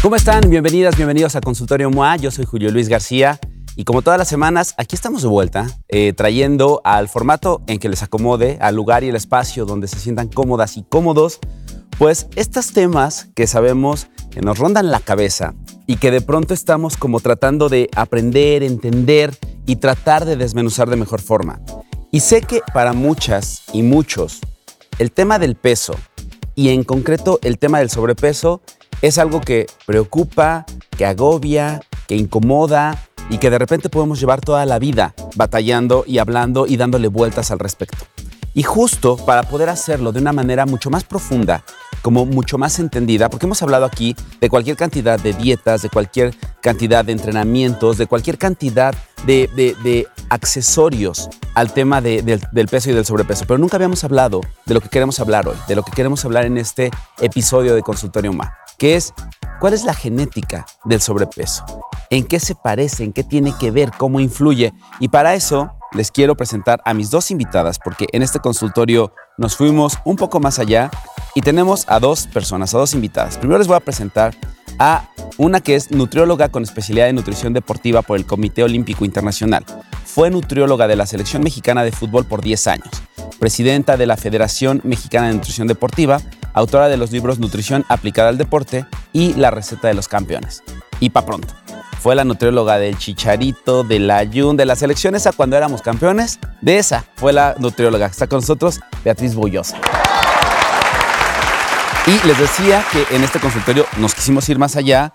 ¿Cómo están? Bienvenidas, bienvenidos a Consultorio MOA. Yo soy Julio Luis García y como todas las semanas, aquí estamos de vuelta, eh, trayendo al formato en que les acomode, al lugar y el espacio donde se sientan cómodas y cómodos, pues estos temas que sabemos que nos rondan la cabeza y que de pronto estamos como tratando de aprender, entender y tratar de desmenuzar de mejor forma. Y sé que para muchas y muchos, el tema del peso y en concreto el tema del sobrepeso es algo que preocupa, que agobia, que incomoda y que de repente podemos llevar toda la vida batallando y hablando y dándole vueltas al respecto. Y justo para poder hacerlo de una manera mucho más profunda, como mucho más entendida, porque hemos hablado aquí de cualquier cantidad de dietas, de cualquier cantidad de entrenamientos, de cualquier cantidad de, accesorios al tema del, del peso y del sobrepeso, pero nunca habíamos hablado de lo que queremos hablar hoy, de lo que queremos hablar en este episodio de Consultorio MA que es cuál es la genética del sobrepeso, en qué se parece, en qué tiene que ver, cómo influye. Y para eso les quiero presentar a mis dos invitadas, porque en este consultorio nos fuimos un poco más allá y tenemos a dos personas, a dos invitadas. Primero les voy a presentar a una que es nutrióloga con especialidad de nutrición deportiva por el Comité Olímpico Internacional. Fue nutrióloga de la Selección Mexicana de Fútbol por 10 años, presidenta de la Federación Mexicana de Nutrición Deportiva autora de los libros Nutrición aplicada al deporte y La receta de los campeones. Y pa' pronto. Fue la nutrióloga del Chicharito, del Ayun, de la selección esa cuando éramos campeones. De esa fue la nutrióloga. Está con nosotros Beatriz Bollosa. Y les decía que en este consultorio nos quisimos ir más allá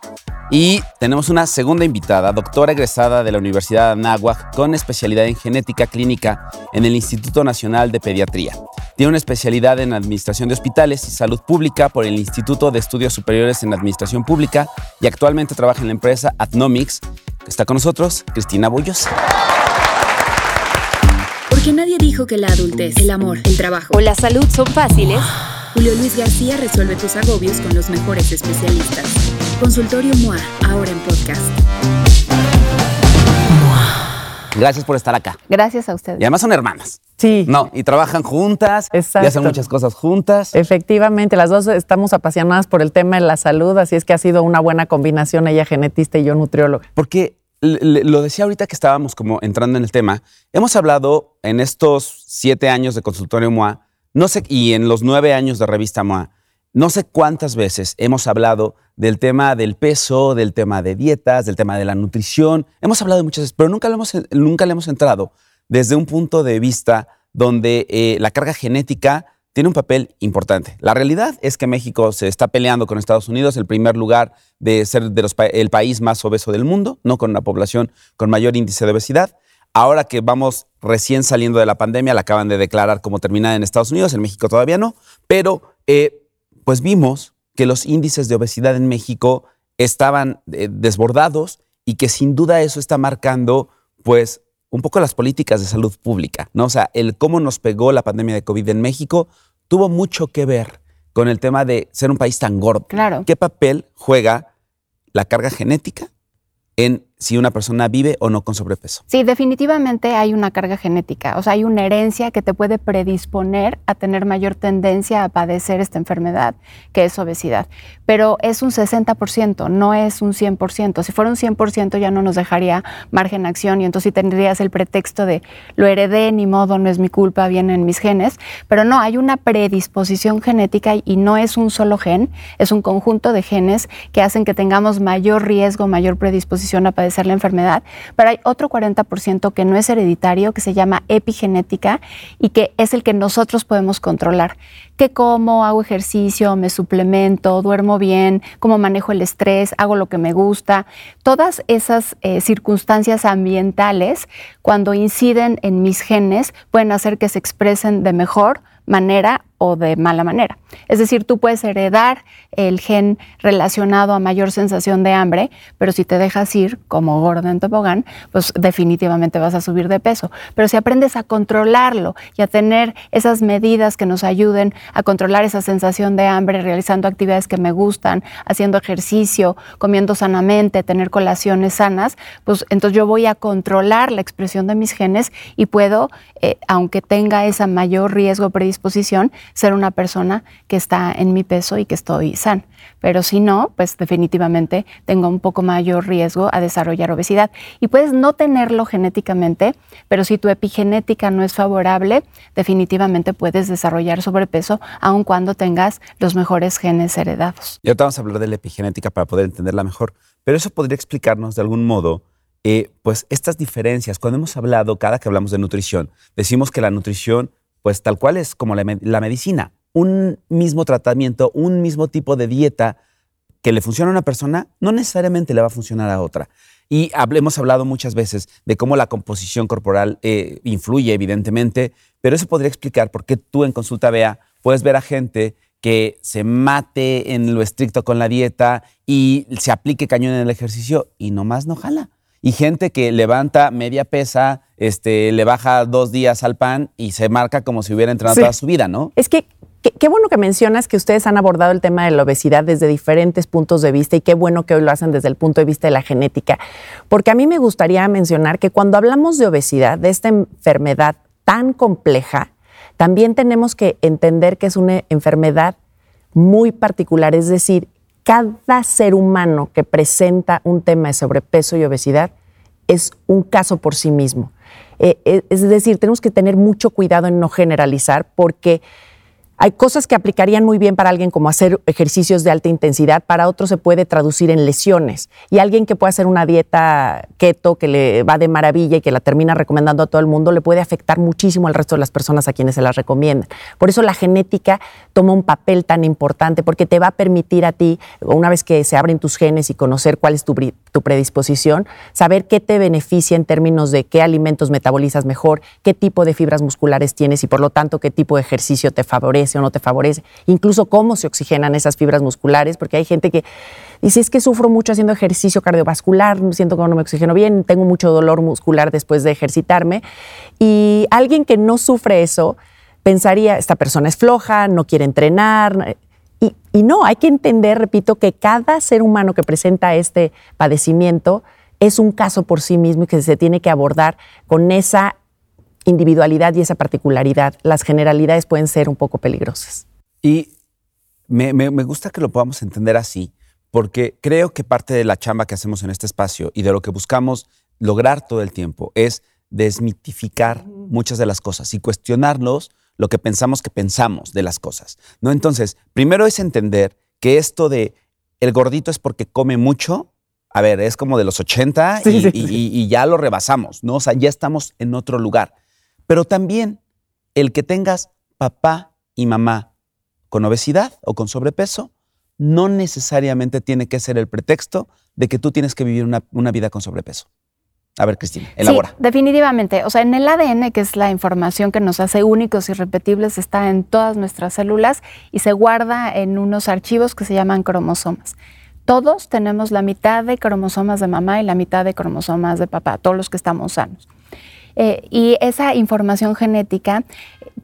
y tenemos una segunda invitada, doctora egresada de la Universidad de Anáhuac con especialidad en genética clínica en el Instituto Nacional de Pediatría. Tiene una especialidad en Administración de Hospitales y Salud Pública por el Instituto de Estudios Superiores en Administración Pública y actualmente trabaja en la empresa Adnomics. Está con nosotros Cristina Bollos. Porque nadie dijo que la adultez, el amor, el trabajo o la salud son fáciles. Julio Luis García resuelve tus agobios con los mejores especialistas. Consultorio MOA, ahora en podcast. Gracias por estar acá. Gracias a ustedes. Y además son hermanas. Sí. No, y trabajan juntas. Exacto. Y hacen muchas cosas juntas. Efectivamente, las dos estamos apasionadas por el tema de la salud, así es que ha sido una buena combinación, ella genetista y yo nutrióloga. Porque lo decía ahorita que estábamos como entrando en el tema, hemos hablado en estos siete años de consultorio MOA no sé, y en los nueve años de revista MOA, no sé cuántas veces hemos hablado del tema del peso, del tema de dietas, del tema de la nutrición. Hemos hablado muchas veces, pero nunca le hemos, nunca le hemos entrado desde un punto de vista donde eh, la carga genética tiene un papel importante. La realidad es que México se está peleando con Estados Unidos, el primer lugar de ser de los, el país más obeso del mundo, no con una población con mayor índice de obesidad. Ahora que vamos recién saliendo de la pandemia, la acaban de declarar como terminada en Estados Unidos, en México todavía no, pero eh, pues vimos que los índices de obesidad en México estaban eh, desbordados y que sin duda eso está marcando pues un poco las políticas de salud pública, ¿no? O sea, el cómo nos pegó la pandemia de COVID en México tuvo mucho que ver con el tema de ser un país tan gordo. Claro. ¿Qué papel juega la carga genética en si una persona vive o no con sobrepeso. Sí, definitivamente hay una carga genética, o sea, hay una herencia que te puede predisponer a tener mayor tendencia a padecer esta enfermedad, que es obesidad. Pero es un 60%, no es un 100%. Si fuera un 100% ya no nos dejaría margen de acción y entonces tendrías el pretexto de lo heredé, ni modo, no es mi culpa, vienen mis genes. Pero no, hay una predisposición genética y no es un solo gen, es un conjunto de genes que hacen que tengamos mayor riesgo, mayor predisposición a padecer la enfermedad, pero hay otro 40% que no es hereditario, que se llama epigenética y que es el que nosotros podemos controlar. ¿Qué como? Hago ejercicio, me suplemento, duermo bien, cómo manejo el estrés, hago lo que me gusta. Todas esas eh, circunstancias ambientales, cuando inciden en mis genes, pueden hacer que se expresen de mejor manera o de mala manera. Es decir, tú puedes heredar el gen relacionado a mayor sensación de hambre, pero si te dejas ir como gordo en tobogán, pues definitivamente vas a subir de peso. Pero si aprendes a controlarlo y a tener esas medidas que nos ayuden a controlar esa sensación de hambre, realizando actividades que me gustan, haciendo ejercicio, comiendo sanamente, tener colaciones sanas, pues entonces yo voy a controlar la expresión de mis genes y puedo, eh, aunque tenga esa mayor riesgo predisposición, ser una persona que está en mi peso y que estoy sana. Pero si no, pues definitivamente tengo un poco mayor riesgo a desarrollar obesidad. Y puedes no tenerlo genéticamente, pero si tu epigenética no es favorable, definitivamente puedes desarrollar sobrepeso aun cuando tengas los mejores genes heredados. Y ahorita vamos a hablar de la epigenética para poder entenderla mejor, pero eso podría explicarnos de algún modo eh, pues estas diferencias. Cuando hemos hablado, cada que hablamos de nutrición, decimos que la nutrición, pues tal cual es como la, medicina, un mismo tratamiento, un mismo tipo de dieta que le funciona a una persona, no necesariamente le va a funcionar a otra. Y hemos hablado muchas veces de cómo la composición corporal eh, influye, evidentemente, pero eso podría explicar por qué tú en consulta vea puedes ver a gente que se mate en lo estricto con la dieta y se aplique cañón en el ejercicio y nomás no jala. Y gente que levanta media pesa, este, le baja dos días al pan y se marca como si hubiera entrenado toda su vida, ¿no? Es que Qué, bueno que mencionas que ustedes han abordado el tema de la obesidad desde diferentes puntos de vista y qué bueno que hoy lo hacen desde el punto de vista de la genética, porque a mí me gustaría mencionar que cuando hablamos de obesidad, de esta enfermedad tan compleja, también tenemos que entender que es una enfermedad muy particular, es decir, cada ser humano que presenta un tema de sobrepeso y obesidad es un caso por sí mismo. Eh, eh, es decir, tenemos que tener mucho cuidado en no generalizar porque hay cosas que aplicarían muy bien para alguien como hacer ejercicios de alta intensidad, para otros se puede traducir en lesiones. Y alguien que puede hacer una dieta keto que le va de maravilla y que la termina recomendando a todo el mundo, le puede afectar muchísimo al resto de las personas a quienes se las recomiendan. Por eso la genética toma un papel tan importante, porque te va a permitir a ti, una vez que se abren tus genes y conocer cuál es tu, tu predisposición, saber qué te beneficia en términos de qué alimentos metabolizas mejor, qué tipo de fibras musculares tienes y por lo tanto qué tipo de ejercicio te favorece o no te favorece, incluso cómo se oxigenan esas fibras musculares, porque hay gente que dice, es que sufro mucho haciendo ejercicio cardiovascular, siento que no me oxigeno bien, tengo mucho dolor muscular después de ejercitarme, y alguien que no sufre eso pensaría, esta persona es floja, no quiere entrenar, y, y no, hay que entender, repito, que cada ser humano que presenta este padecimiento es un caso por sí mismo y que se tiene que abordar con esa individualidad y esa particularidad. Las generalidades pueden ser un poco peligrosas. Y me, gusta que lo podamos entender así, porque creo que parte de la chamba que hacemos en este espacio y de lo que buscamos lograr todo el tiempo es desmitificar muchas de las cosas y cuestionarnos lo que pensamos que pensamos de las cosas. ¿no? Entonces, primero es entender que esto de el gordito es porque come mucho, a ver, es como de los 80 y, y, ya lo rebasamos, ¿no? O sea, ya estamos en otro lugar. Pero también el que tengas papá y mamá con obesidad o con sobrepeso no necesariamente tiene que ser el pretexto de que tú tienes que vivir una, vida con sobrepeso. A ver, Cristina, elabora. Sí, definitivamente. O sea, en el ADN, que es la información que nos hace únicos y repetibles, está en todas nuestras células y se guarda en unos archivos que se llaman cromosomas. Todos tenemos la mitad de cromosomas de mamá y la mitad de cromosomas de papá, todos los que estamos sanos. Eh, y esa información genética,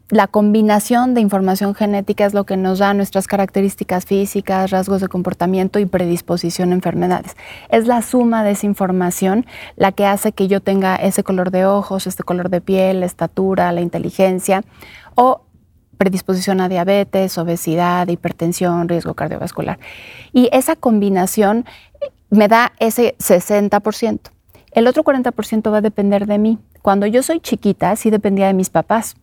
la combinación de información genética es lo que nos da nuestras características físicas, rasgos de comportamiento y predisposición a enfermedades. Es la suma de esa información la que hace que yo tenga ese color de ojos, este color de piel, la estatura, la inteligencia o predisposición a diabetes, obesidad, hipertensión, riesgo cardiovascular. Y esa combinación me da ese 60%. El otro 40% va a depender de mí. Cuando yo soy chiquita, sí dependía de mis papás.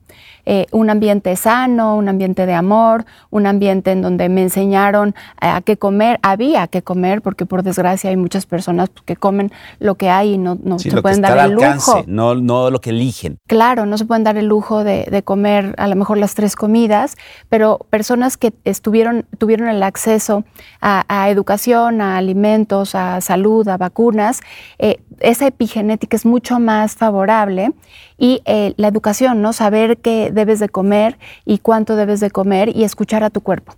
Eh, un ambiente sano, un ambiente de amor, un ambiente en donde me enseñaron a qué comer. Había que comer, porque por desgracia hay muchas personas que comen lo que hay y no, no se pueden dar el lujo. no, no lo que eligen. Claro, no se pueden dar el lujo de, comer a lo mejor las tres comidas, pero personas que estuvieron, tuvieron el acceso a, educación, a alimentos, a salud, a vacunas, eh, esa epigenética es mucho más favorable y eh, la educación, ¿no? Saber qué debes de comer y cuánto debes de comer y escuchar a tu cuerpo.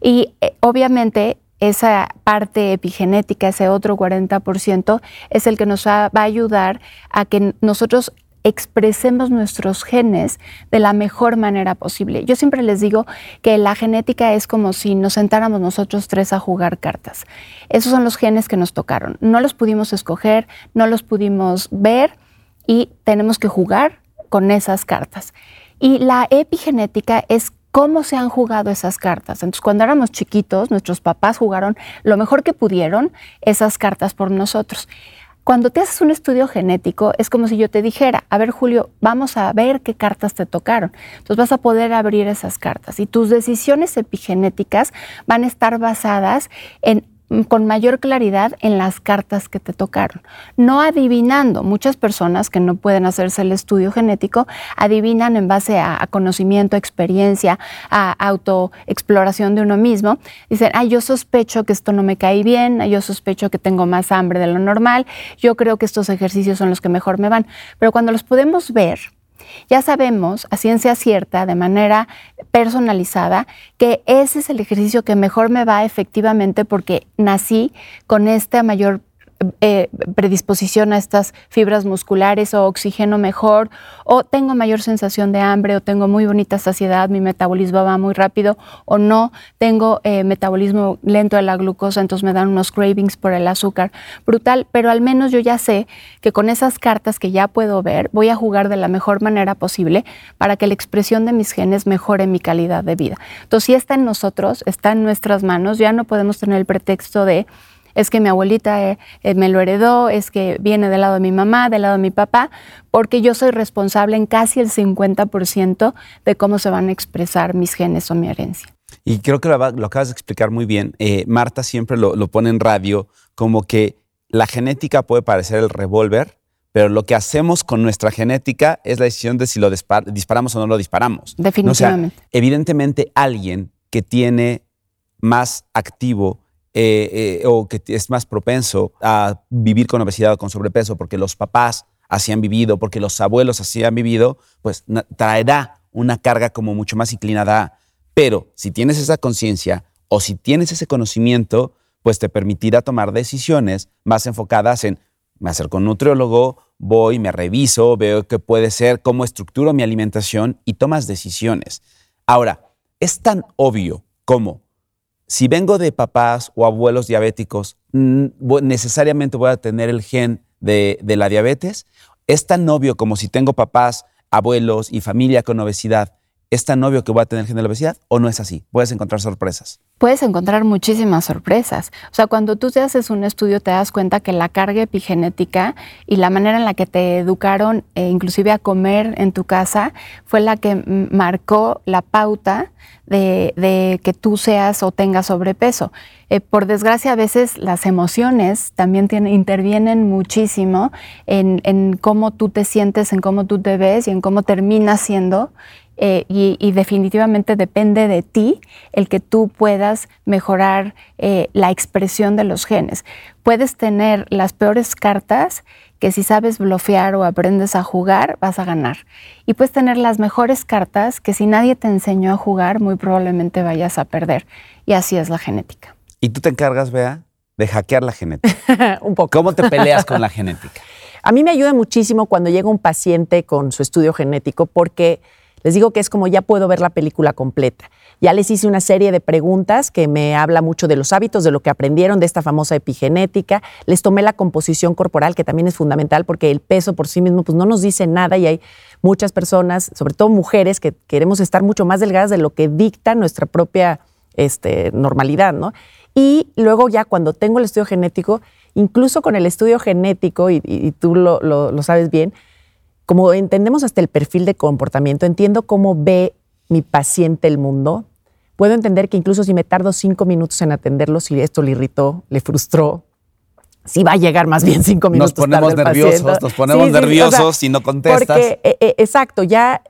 Y eh, obviamente esa parte epigenética, ese otro 40%, es el que nos va, a ayudar a que nosotros expresemos nuestros genes de la mejor manera posible. Yo siempre les digo que la genética es como si nos sentáramos nosotros tres a jugar cartas. Esos son los genes que nos tocaron. No los pudimos escoger, no los pudimos ver y tenemos que jugar con esas cartas. Y la epigenética es cómo se han jugado esas cartas. Entonces, cuando éramos chiquitos, nuestros papás jugaron lo mejor que pudieron esas cartas por nosotros. Cuando te haces un estudio genético, es como si yo te dijera, a ver Julio, vamos a ver qué cartas te tocaron. Entonces vas a poder abrir esas cartas y tus decisiones epigenéticas van a estar basadas en con mayor claridad en las cartas que te tocaron. No adivinando. Muchas personas que no pueden hacerse el estudio genético adivinan en base a, conocimiento, experiencia, a autoexploración de uno mismo. Dicen, ay, yo sospecho que esto no me cae bien, yo sospecho que tengo más hambre de lo normal, yo creo que estos ejercicios son los que mejor me van. Pero cuando los podemos ver, ya sabemos a ciencia cierta, de manera personalizada, que ese es el ejercicio que mejor me va efectivamente porque nací con esta mayor eh, predisposición a estas fibras musculares o oxígeno mejor, o tengo mayor sensación de hambre, o tengo muy bonita saciedad, mi metabolismo va muy rápido, o no, tengo eh, metabolismo lento de la glucosa, entonces me dan unos cravings por el azúcar. Brutal, pero al menos yo ya sé que con esas cartas que ya puedo ver, voy a jugar de la mejor manera posible para que la expresión de mis genes mejore mi calidad de vida. Entonces, si está en nosotros, está en nuestras manos, ya no podemos tener el pretexto de es que mi abuelita eh, eh, me lo heredó, es que viene del lado de mi mamá, del lado de mi papá, porque yo soy responsable en casi el 50% de cómo se van a expresar mis genes o mi herencia. Y creo que lo, acabas de explicar muy bien. Eh, Marta siempre lo, pone en radio como que la genética puede parecer el revólver, pero lo que hacemos con nuestra genética es la decisión de si lo disparamos o no lo disparamos. Definitivamente. evidentemente alguien que tiene más activo eh, eh, o que es más propenso a vivir con obesidad o con sobrepeso porque los papás así han vivido, porque los abuelos así han vivido, pues traerá una carga como mucho más inclinada. Pero si tienes esa conciencia o si tienes ese conocimiento, pues te permitirá tomar decisiones más enfocadas en, me acerco a un nutriólogo, voy, me reviso, veo qué puede ser, cómo estructuro mi alimentación y tomas decisiones. Ahora, es tan obvio como si vengo de papás o abuelos diabéticos, necesariamente voy a tener el gen de, la diabetes. Es tan obvio como si tengo papás, abuelos y familia con obesidad, ¿es tan obvio que voy a tener gen de la obesidad o no es así? Puedes encontrar sorpresas. Puedes encontrar muchísimas sorpresas. O sea, cuando tú te haces un estudio te das cuenta que la carga epigenética y la manera en la que te educaron, eh, inclusive a comer en tu casa, fue la que marcó la pauta de, que tú seas o tengas sobrepeso. Eh, por desgracia, a veces las emociones también intervienen muchísimo en, en, cómo tú te sientes, en cómo tú te ves y en cómo terminas siendo. Eh, y, definitivamente depende de ti el que tú puedas mejorar eh, la expresión de los genes. Puedes tener las peores cartas que si sabes bloquear o aprendes a jugar, vas a ganar. Y puedes tener las mejores cartas que si nadie te enseñó a jugar, muy probablemente vayas a perder. Y así es la genética. ¿Y tú te encargas, Bea, de hackear la genética? un poco. ¿Cómo te peleas con la genética? A mí me ayuda muchísimo cuando llega un paciente con su estudio genético porque les digo que es como ya puedo ver la película completa. Ya les hice una serie de preguntas que me habla mucho de los hábitos, de lo que aprendieron de esta famosa epigenética. Les tomé la composición corporal, que también es fundamental porque el peso por sí mismo pues, no nos dice nada y hay muchas personas, sobre todo mujeres, que queremos estar mucho más delgadas de lo que dicta nuestra propia este, normalidad, ¿no? Y luego ya cuando tengo el estudio genético, incluso con el estudio genético, y, tú lo, lo sabes bien, como entendemos hasta el perfil de comportamiento, entiendo cómo ve mi paciente el mundo, puedo entender que incluso si me tardo cinco minutos en atenderlo, si esto le irritó, le frustró, si va a llegar más bien cinco minutos. Nos ponemos nerviosos, nos ponemos nerviosos y no contestas. Porque, eh, eh, exacto, ya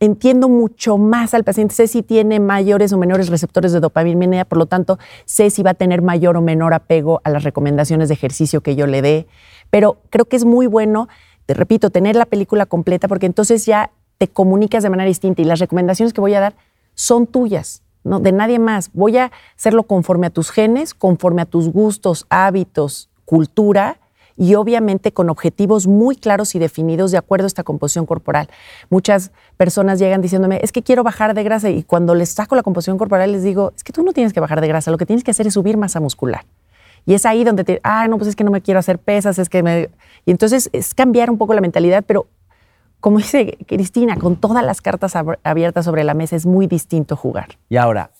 entiendo mucho más al paciente, sé si tiene mayores o menores receptores de dopamina, por lo tanto, sé si va a tener mayor o menor apego a las recomendaciones de ejercicio que yo le dé, pero creo que es muy bueno, te repito, tener la película completa porque entonces ya te comunicas de manera distinta y las recomendaciones que voy a dar son tuyas, ¿no? de nadie más. Voy a hacerlo conforme a tus genes, conforme a tus gustos, hábitos, cultura y obviamente con objetivos muy claros y definidos de acuerdo a esta composición corporal. Muchas personas llegan diciéndome, es que quiero bajar de grasa y cuando les saco la composición corporal les digo, es que tú no tienes que bajar de grasa, lo que tienes que hacer es subir masa muscular. Y es ahí donde te, ah, no, pues es que no me quiero hacer pesas, es que me... Y entonces es cambiar un poco la mentalidad, pero como dice Cristina, con todas las cartas abiertas sobre la mesa es muy distinto jugar. Y ahora,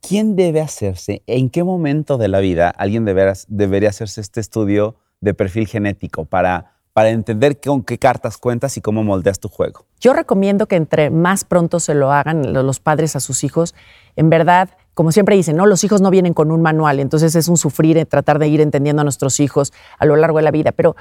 ¿quién debe hacerse, en qué momento de la vida alguien debería hacerse este estudio de perfil genético para, para entender con qué cartas cuentas y cómo moldeas tu juego? Yo recomiendo que entre más pronto se lo hagan los padres a sus hijos, en verdad como siempre dicen, ¿no? Los hijos no vienen con un manual, entonces es un sufrir tratar de ir entendiendo a nuestros hijos a lo largo de la vida, pero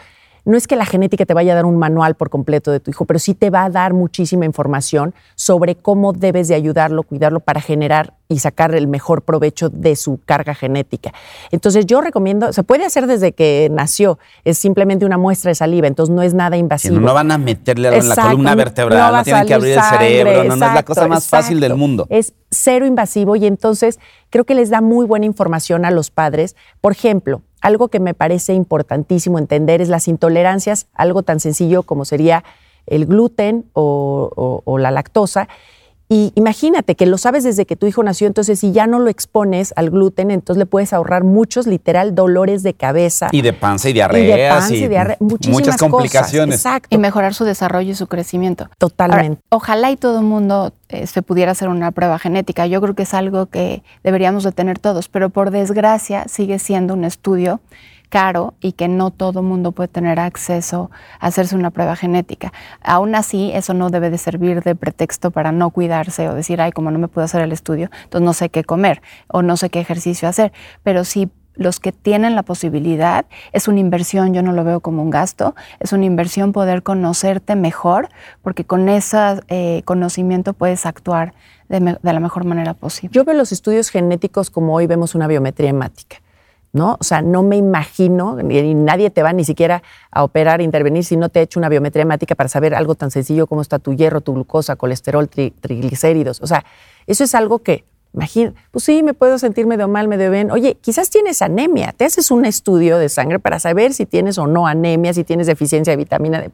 no es que la genética te vaya a dar un manual por completo de tu hijo, pero sí te va a dar muchísima información sobre cómo debes de ayudarlo, cuidarlo para generar y sacar el mejor provecho de su carga genética. Entonces yo recomiendo, se puede hacer desde que nació, es simplemente una muestra de saliva, entonces no es nada invasivo. no van a meterle algo en la columna vertebral, no, tienen que abrir el cerebro, no, es la cosa más fácil del mundo. Es cero invasivo y entonces creo que les da muy buena información a los padres. Por ejemplo, algo que me parece importantísimo entender es las intolerancias, algo tan sencillo como sería el gluten o, la lactosa. Y imagínate que lo sabes desde que tu hijo nació, entonces si ya no lo expones al gluten, entonces le puedes ahorrar muchos, literal, dolores de cabeza. Y de panza y diarrea. Y de panza y, diarrea, muchas complicaciones. Exacto. Y mejorar su desarrollo y su crecimiento. Totalmente. ojalá y todo el mundo eh, se pudiera hacer una prueba genética. Yo creo que es algo que deberíamos de tener todos, pero por desgracia sigue siendo un estudio caro y que no todo mundo puede tener acceso a hacerse una prueba genética. Aún así, eso no debe de servir de pretexto para no cuidarse o decir, ay, como no me puedo hacer el estudio, entonces no sé qué comer o no sé qué ejercicio hacer. Pero sí los que tienen la posibilidad, es una inversión, yo no lo veo como un gasto, es una inversión poder conocerte mejor, porque con ese eh, conocimiento puedes actuar de, de la mejor manera posible. Yo veo los estudios genéticos como hoy vemos una biometría hemática. ¿No? O sea, no me imagino, ni nadie te va ni siquiera a operar, intervenir si no te ha hecho una biometría hemática para saber algo tan sencillo como está tu hierro, tu glucosa, colesterol, triglicéridos. O sea, eso es algo que, imagina, pues sí, me puedo sentir medio mal, medio bien. Oye, quizás tienes anemia, te haces un estudio de sangre para saber si tienes o no anemia, si tienes deficiencia de vitamina D.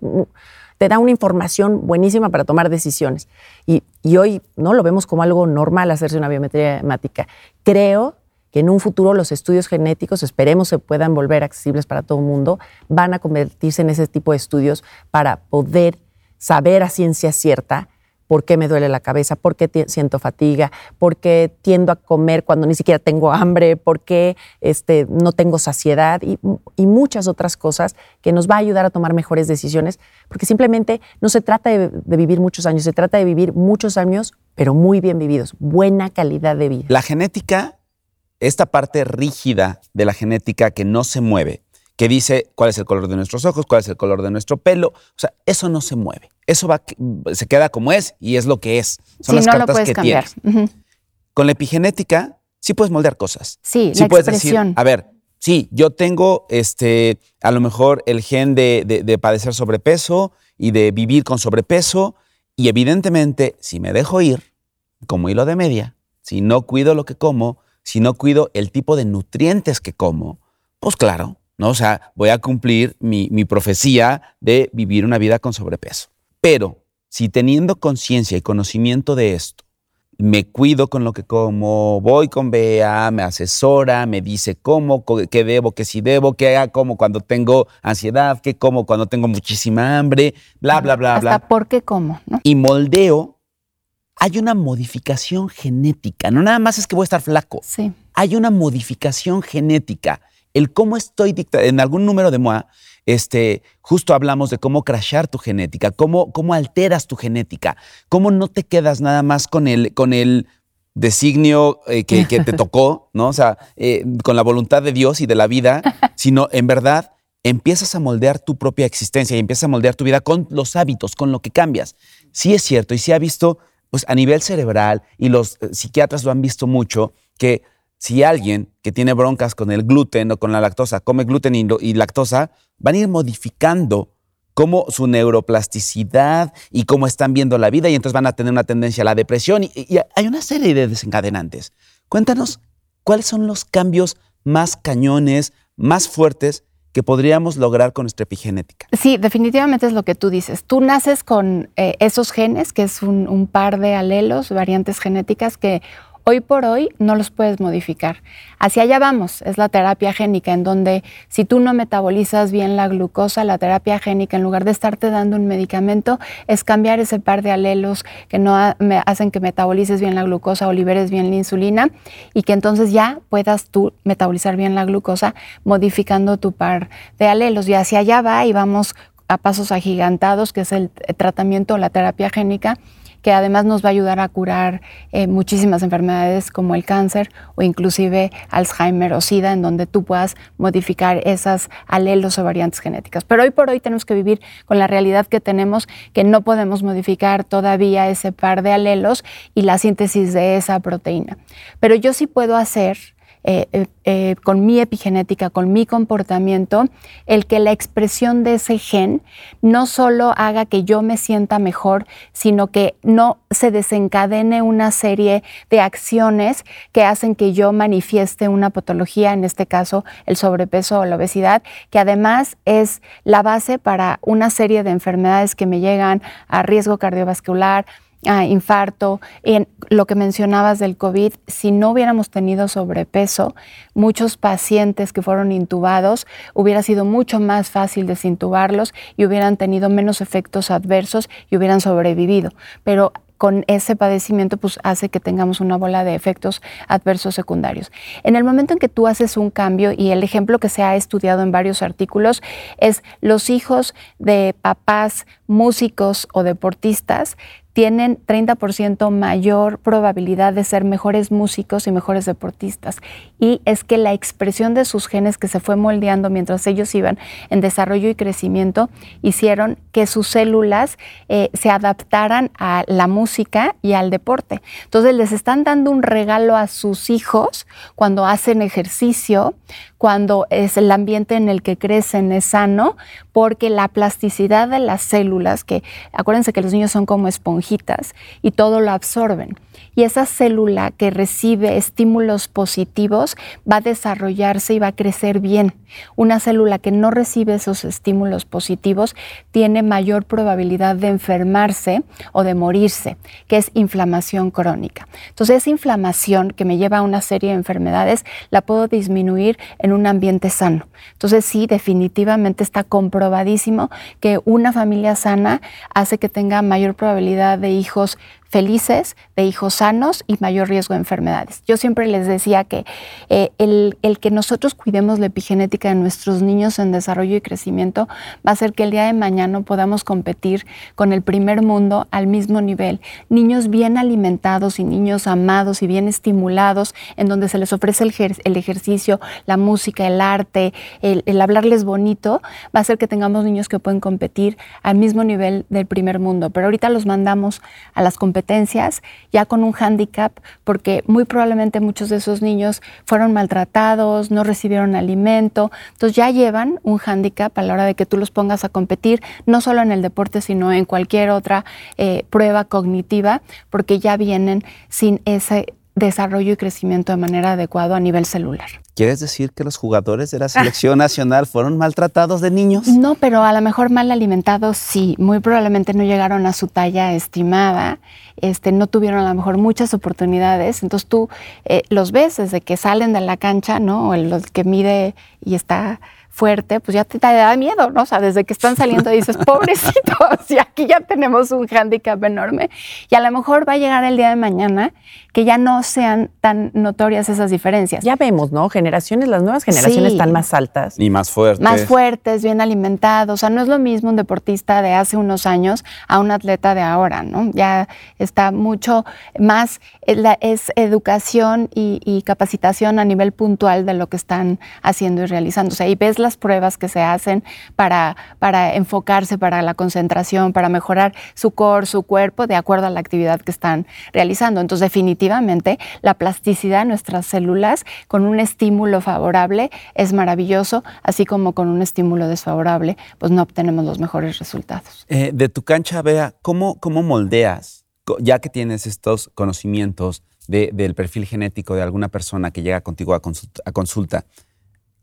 Te da una información buenísima para tomar decisiones. Y, y hoy no lo vemos como algo normal hacerse una biometría hemática. Creo que en un futuro los estudios genéticos, esperemos se puedan volver accesibles para todo el mundo, van a convertirse en ese tipo de estudios para poder saber a ciencia cierta por qué me duele la cabeza, por qué siento fatiga, por qué tiendo a comer cuando ni siquiera tengo hambre, por qué este, no tengo saciedad y, muchas otras cosas que nos va a ayudar a tomar mejores decisiones, porque simplemente no se trata de vivir muchos años, se trata de vivir muchos años, pero muy bien vividos, buena calidad de vida. La genética esta parte rígida de la genética que no se mueve, que dice cuál es el color de nuestros ojos, cuál es el color de nuestro pelo, o sea, eso no se mueve. Eso va, se queda como es y es lo que es. Son las cartas que cambiar. Con la epigenética sí puedes moldear cosas. Sí, sí puedes decir, a ver, sí, yo tengo este, a lo mejor el gen de, de padecer sobrepeso y de vivir con sobrepeso y evidentemente si me dejo ir, como hilo de media, si no cuido lo que como, si no cuido el tipo de nutrientes que como, pues claro, ¿no? O sea, voy a cumplir mi, profecía de vivir una vida con sobrepeso. Pero si teniendo conciencia y conocimiento de esto, me cuido con lo que como, voy con Bea, me asesora, me dice cómo, qué debo, qué sí debo, qué hago, como cuando tengo ansiedad, qué como cuando tengo muchísima hambre, bla, bla, bla, bla. Hasta por qué como, ¿no? Y moldeo hay una modificación genética. No nada más es que voy a estar flaco. Sí. Hay una modificación genética. El cómo estoy dictando, en algún número de MOA, este, justo hablamos de cómo crashar tu genética, cómo, cómo alteras tu genética, cómo no te quedas nada más con el, con el designio eh, que, te tocó, ¿no? O sea, eh, con la voluntad de Dios y de la vida, sino en verdad empiezas a moldear tu propia existencia y empiezas a moldear tu vida con los hábitos, con lo que cambias. Sí es cierto y sí ha visto pues a nivel cerebral, y los eh, psiquiatras lo han visto mucho, que si alguien que tiene broncas con el gluten o con la lactosa come gluten y, lactosa, van a ir modificando cómo su neuroplasticidad y cómo están viendo la vida y entonces van a tener una tendencia a la depresión y, y hay una serie de desencadenantes. Cuéntanos cuáles son los cambios más cañones, más fuertes que podríamos lograr con nuestra epigenética. Sí, definitivamente es lo que tú dices. Tú naces con eh, esos genes, que es un, par de alelos, variantes genéticas que Hoy por hoy no los puedes modificar. Hacia allá vamos, es la terapia génica, en donde si tú no metabolizas bien la glucosa, la terapia génica, en lugar de estarte dando un medicamento, es cambiar ese par de alelos que no hacen que metabolices bien la glucosa o liberes bien la insulina y que entonces ya puedas tú metabolizar bien la glucosa modificando tu par de alelos. Y hacia allá va y vamos a pasos agigantados, que es el tratamiento o la terapia génica que además nos va a ayudar a curar eh, muchísimas enfermedades como el cáncer o inclusive Alzheimer o SIDA, en donde tú puedas modificar esas alelos o variantes genéticas. Pero hoy por hoy tenemos que vivir con la realidad que tenemos, que no podemos modificar todavía ese par de alelos y la síntesis de esa proteína. Pero yo sí puedo hacer eh, eh, eh, con mi epigenética, con mi comportamiento, el que la expresión de ese gen no solo haga que yo me sienta mejor, sino que no se desencadene una serie de acciones que hacen que yo manifieste una patología, en este caso el sobrepeso o la obesidad, que además es la base para una serie de enfermedades que me llegan a riesgo cardiovascular, a infarto, en lo que mencionabas del COVID, si no hubiéramos tenido sobrepeso, muchos pacientes que fueron intubados hubiera sido mucho más fácil desintubarlos y hubieran tenido menos efectos adversos y hubieran sobrevivido. Pero con ese padecimiento pues hace que tengamos una bola de efectos adversos secundarios. En el momento en que tú haces un cambio y el ejemplo que se ha estudiado en varios artículos es los hijos de papás músicos o deportistas tienen 30% mayor probabilidad de ser mejores músicos y mejores deportistas. Y es que la expresión de sus genes que se fue moldeando mientras ellos iban en desarrollo y crecimiento hicieron que sus células eh, se adaptaran a la música y al deporte. Entonces les están dando un regalo a sus hijos cuando hacen ejercicio, cuando es el ambiente en el que crecen es sano, porque la plasticidad de las células, que acuérdense que los niños son como esponjitas y todo lo absorben y esa célula que recibe estímulos positivos va a desarrollarse y va a crecer bien. Una célula que no recibe esos estímulos positivos tiene mayor probabilidad de enfermarse o de morirse, que es inflamación crónica. Entonces, esa inflamación que me lleva a una serie de enfermedades la puedo disminuir en un ambiente sano. Entonces, sí, definitivamente está comprobadísimo que una familia sana hace que tenga mayor probabilidad de hijos felices, de hijos sanos y mayor riesgo de enfermedades. Yo siempre les decía que eh, el, que nosotros cuidemos la epigenética de nuestros niños en desarrollo y crecimiento va a hacer que el día de mañana podamos competir con el primer mundo al mismo nivel. Niños bien alimentados y niños amados y bien estimulados, en donde se les ofrece el, ejercicio, la música, el arte, el, el hablarles bonito, va a hacer que tengamos niños que pueden competir al mismo nivel del primer mundo. Pero ahorita los mandamos a las competencias ya con un hándicap, porque muy probablemente muchos de esos niños fueron maltratados, no recibieron alimento, entonces ya llevan un hándicap a la hora de que tú los pongas a competir, no solo en el deporte, sino en cualquier otra eh, prueba cognitiva, porque ya vienen sin ese desarrollo y crecimiento de manera adecuada a nivel celular. ¿Quieres decir que los jugadores de la selección nacional fueron maltratados de niños? No, pero a lo mejor mal alimentados sí. Muy probablemente no llegaron a su talla estimada, este, no tuvieron a lo mejor muchas oportunidades. Entonces tú eh, los ves desde que salen de la cancha, ¿no? O el que mide y está fuerte, pues ya te, da miedo, ¿no? O sea, desde que están saliendo dices, pobrecitos, y aquí ya tenemos un hándicap enorme. Y a lo mejor va a llegar el día de mañana que ya no sean tan notorias esas diferencias. Ya vemos, ¿no? Generaciones, las nuevas generaciones están más altas. Y más fuertes. Más fuertes, bien alimentados. O sea, no es lo mismo un deportista de hace unos años a un atleta de ahora, ¿no? Ya está mucho más, es, educación y, capacitación a nivel puntual de lo que están haciendo y realizando. O sea, y ves las pruebas que se hacen para, para enfocarse, para la concentración, para mejorar su core, su cuerpo, de acuerdo a la actividad que están realizando. Entonces, definitivamente, la plasticidad de nuestras células con un estímulo favorable es maravilloso, así como con un estímulo desfavorable, pues no obtenemos los mejores resultados. Eh, de tu cancha, vea ¿cómo, cómo moldeas, ya que tienes estos conocimientos del perfil genético de alguna persona que llega contigo a consulta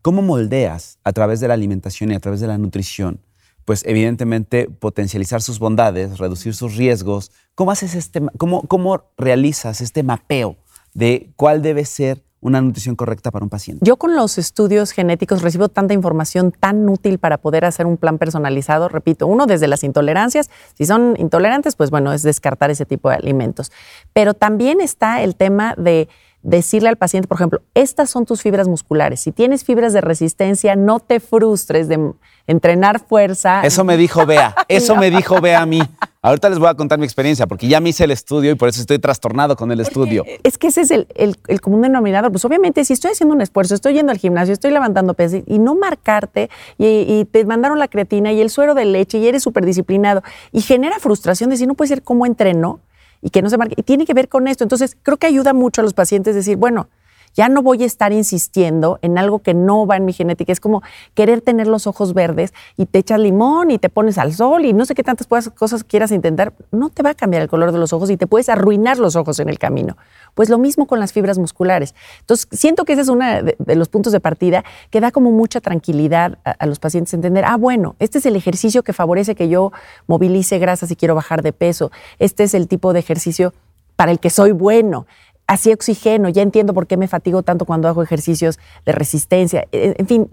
¿Cómo moldeas a través de la alimentación y a través de la nutrición? Pues evidentemente potencializar sus bondades, reducir sus riesgos. ¿Cómo haces este, cómo, cómo realizas este mapeo de cuál debe ser una nutrición correcta para un paciente? Yo con los estudios genéticos recibo tanta información tan útil para poder hacer un plan personalizado. Repito, uno desde las intolerancias. Si son intolerantes, pues bueno, es descartar ese tipo de alimentos. Pero también está el tema de decirle al paciente, por ejemplo, estas son tus fibras musculares. Si tienes fibras de resistencia, no te frustres de entrenar fuerza. Eso me dijo Bea, eso me dijo Bea a mí. Ahorita les voy a contar mi experiencia, porque ya me hice el estudio y por eso estoy trastornado con el estudio. Es que ese es el, común denominador. Pues obviamente, si estoy haciendo un esfuerzo, estoy yendo al gimnasio, estoy levantando peso y no marcarte y, te mandaron la creatina y el suero de leche y eres súper disciplinado y genera frustración de decir, no puede ser cómo entrenó y que no se marque. Y tiene que ver con esto. Entonces, creo que ayuda mucho a los pacientes decir, bueno, ya no voy a estar insistiendo en algo que no va en mi genética. Es como querer tener los ojos verdes y te echas limón y te pones al sol y no sé qué tantas cosas quieras intentar. No te va a cambiar el color de los ojos y te puedes arruinar los ojos en el camino. Pues lo mismo con las fibras musculares. Entonces, siento que ese es uno de, los puntos de partida que da como mucha tranquilidad a, a los pacientes entender, ah, bueno, este es el ejercicio que favorece que yo movilice grasas y quiero bajar de peso. Este es el tipo de ejercicio para el que soy bueno así oxígeno, ya entiendo por qué me fatigo tanto cuando hago ejercicios de resistencia. E, en fin,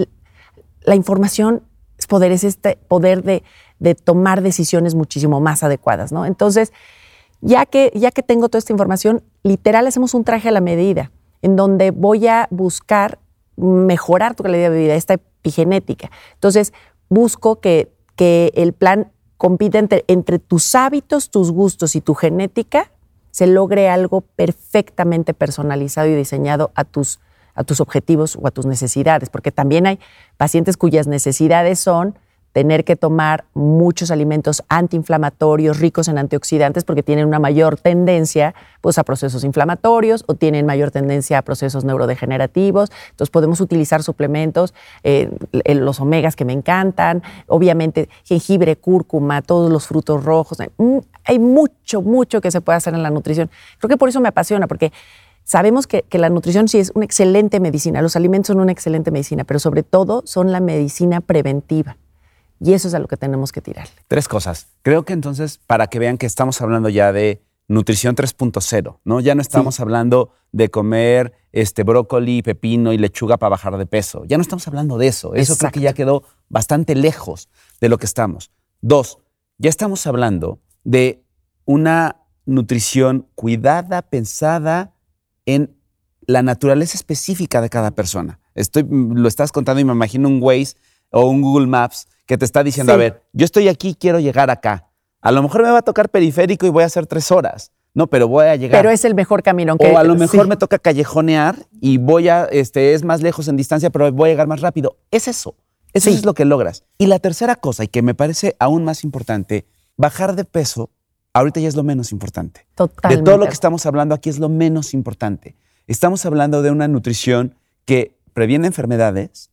la información es poder, es este poder de, tomar decisiones muchísimo más adecuadas, ¿no? Entonces, ya que, ya que tengo toda esta información, literal hacemos un traje a la medida, en donde voy a buscar mejorar tu calidad de vida, esta epigenética. Entonces, busco que, que el plan compita entre, entre tus hábitos, tus gustos y tu genética se logre algo perfectamente personalizado y diseñado a tus, a tus objetivos o a tus necesidades, porque también hay pacientes cuyas necesidades son tener que tomar muchos alimentos antiinflamatorios ricos en antioxidantes porque tienen una mayor tendencia pues, a procesos inflamatorios o tienen mayor tendencia a procesos neurodegenerativos. Entonces podemos utilizar suplementos, eh, los omegas que me encantan, obviamente jengibre, cúrcuma, todos los frutos rojos. Mm, hay mucho, mucho que se puede hacer en la nutrición. Creo que por eso me apasiona, porque sabemos que, que, la nutrición sí es una excelente medicina, los alimentos son una excelente medicina, pero sobre todo son la medicina preventiva. Y eso es a lo que tenemos que tirarle. Tres cosas. Creo que entonces, para que vean que estamos hablando ya de nutrición 3.0, ¿no? Ya no estamos hablando de comer este brócoli, pepino y lechuga para bajar de peso. Ya no estamos hablando de eso. Eso creo que ya quedó bastante lejos de lo que estamos. Dos, ya estamos hablando de una nutrición cuidada, pensada en la naturaleza específica de cada persona. Estoy, lo estás contando y me imagino un Waze o un Google Maps que te está diciendo, a ver, yo estoy aquí, quiero llegar acá. A lo mejor me va a tocar periférico y voy a hacer tres horas. No, pero voy a llegar. Pero es el mejor camino. o a lo mejor me toca callejonear y voy a, este, es más lejos en distancia, pero voy a llegar más rápido. Es eso. Eso es lo que logras. Y la tercera cosa, y que me parece aún más importante, bajar de peso, ahorita ya es lo menos importante. Totalmente. De todo lo que estamos hablando aquí es lo menos importante. Estamos hablando de una nutrición que previene enfermedades,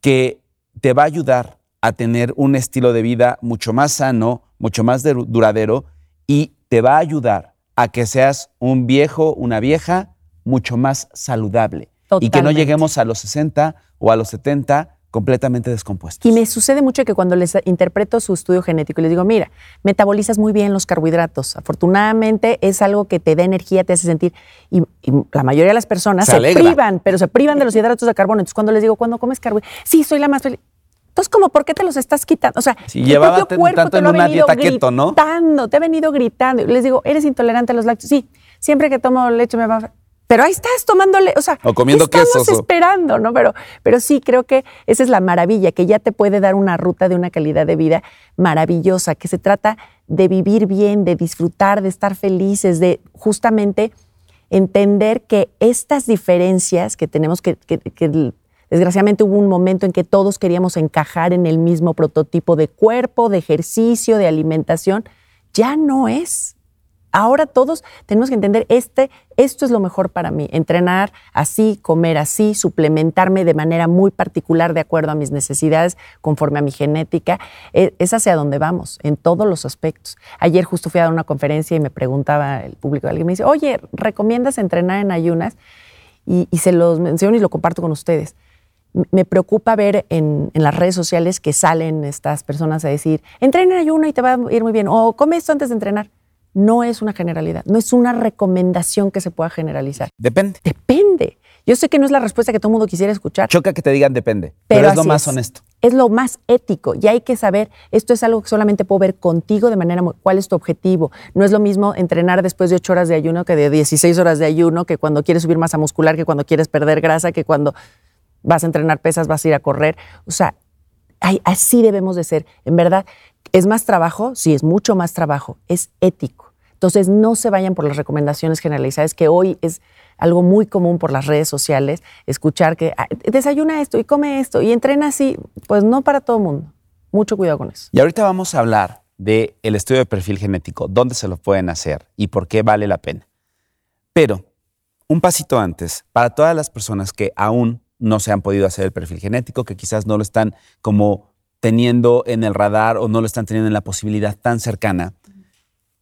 que te va a ayudar a tener un estilo de vida mucho más sano, mucho más duradero y te va a ayudar a que seas un viejo, una vieja mucho más saludable. Y que no lleguemos a los 60 o a los 70 completamente descompuestos. Y me sucede mucho que cuando les interpreto su estudio genético les digo, mira, metabolizas muy bien los carbohidratos. Afortunadamente es algo que te da energía, te hace sentir. Y, la mayoría de las personas se, privan, pero se privan de los hidratos de carbono. Entonces cuando les digo, ¿cuándo comes carbohidratos? Sí, soy la más feliz. Entonces, como, ¿por qué te los estás quitando? O sea, si el propio cuerpo te lo ha venido gritando, te ha venido gritando. Les digo, ¿eres intolerante a los lácteos? Sí, siempre que tomo leche me va pero ahí estás tomándole, o sea, o comiendo ¿qué estamos esperando, ¿no? Pero, pero sí, creo que esa es la maravilla, que ya te puede dar una ruta de una calidad de vida maravillosa, que se trata de vivir bien, de disfrutar, de estar felices, de justamente entender que estas diferencias que tenemos que, que, que Desgraciadamente hubo un momento en que todos queríamos encajar en el mismo prototipo de cuerpo, de ejercicio, de alimentación. Ya no es. Ahora todos tenemos que entender, este, esto es lo mejor para mí, entrenar así, comer así, suplementarme de manera muy particular de acuerdo a mis necesidades, conforme a mi genética. E, es hacia donde vamos, en todos los aspectos. Ayer justo fui a una conferencia y me preguntaba el público, alguien me dice, oye, ¿recomiendas entrenar en ayunas? Y se los menciono y lo comparto con ustedes me preocupa ver en, las redes sociales que salen estas personas a decir, entrena en ayuno y te va a ir muy bien, o come esto antes de entrenar. no es una generalidad, no es una recomendación que se pueda generalizar. Depende. Depende. Yo sé que no es la respuesta que todo el mundo quisiera escuchar. Choca que te digan depende, pero, es lo más honesto. Es lo más ético y hay que saber, esto es algo que solamente puedo ver contigo de manera, cuál es tu objetivo. No es lo mismo entrenar después de 8 horas de ayuno que de 16 horas de ayuno, que cuando quieres subir masa muscular, que cuando quieres perder grasa, que cuando vas a entrenar pesas, vas a ir a correr. O sea, así debemos de ser. En verdad, ¿es más trabajo? Sí, es mucho más trabajo. Es ético. Entonces, no se vayan por las recomendaciones generalizadas, que hoy es algo muy común por las redes sociales, escuchar que ah, desayuna esto y come esto y entrena así. Pues no para todo el mundo. Mucho cuidado con eso. Y ahorita vamos a hablar del el estudio de perfil genético, dónde se lo pueden hacer y por qué vale la pena. Pero, un pasito antes, para todas las personas que aún no se han podido hacer el perfil genético, que quizás no lo están como teniendo en el radar o no lo están teniendo en la posibilidad tan cercana.